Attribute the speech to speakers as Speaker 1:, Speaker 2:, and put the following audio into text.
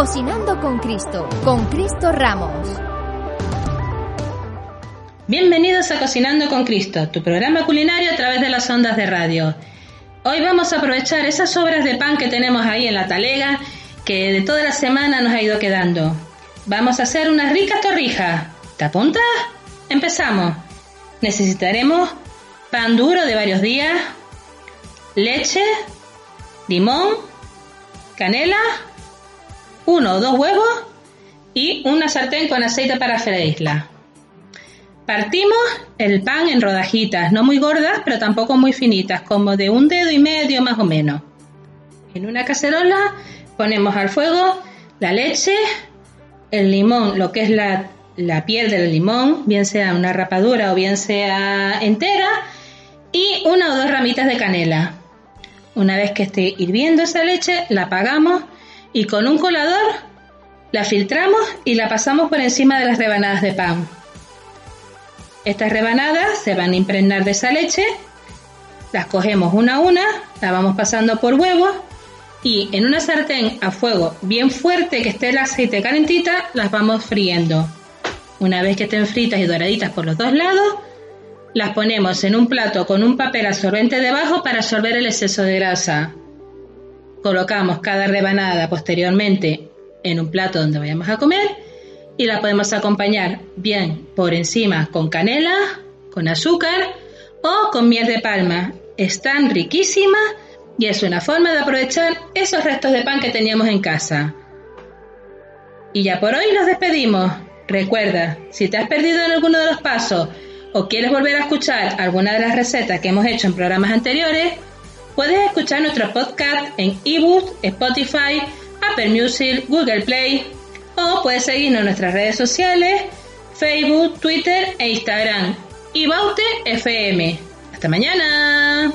Speaker 1: Cocinando con Cristo, con Cristo Ramos.
Speaker 2: Bienvenidos a Cocinando con Cristo, tu programa culinario a través de las ondas de radio. Hoy vamos a aprovechar esas sobras de pan que tenemos ahí en la talega, que de toda la semana nos ha ido quedando. Vamos a hacer unas ricas torrijas. ¿Te apuntas? Empezamos. Necesitaremos pan duro de varios días, leche, limón, canela, uno o dos huevos y una sartén con aceite para freírla. Partimos el pan en rodajitas, no muy gordas, pero tampoco muy finitas, como de un dedo y medio más o menos. En una cacerola ponemos al fuego la leche, el limón, lo que es la, la piel del limón, bien sea una rapadura o bien sea entera, y una o dos ramitas de canela. Una vez que esté hirviendo esa leche, la apagamos y con un colador la filtramos y la pasamos por encima de las rebanadas de pan. Estas rebanadas se van a impregnar de esa leche, las cogemos una a una, la vamos pasando por huevos y en una sartén a fuego bien fuerte que esté el aceite calentita, las vamos friendo. Una vez que estén fritas y doraditas por los dos lados, las ponemos en un plato con un papel absorbente debajo para absorber el exceso de grasa. Colocamos cada rebanada posteriormente en un plato donde vayamos a comer y la podemos acompañar bien por encima con canela, con azúcar o con miel de palma. Están riquísimas y es una forma de aprovechar esos restos de pan que teníamos en casa. Y ya por hoy nos despedimos. Recuerda, si te has perdido en alguno de los pasos o quieres volver a escuchar alguna de las recetas que hemos hecho en programas anteriores, puedes escuchar nuestro podcast en ebook, Spotify, Apple Music, Google Play o puedes seguirnos en nuestras redes sociales, Facebook, Twitter e Instagram. Y FM. Hasta mañana.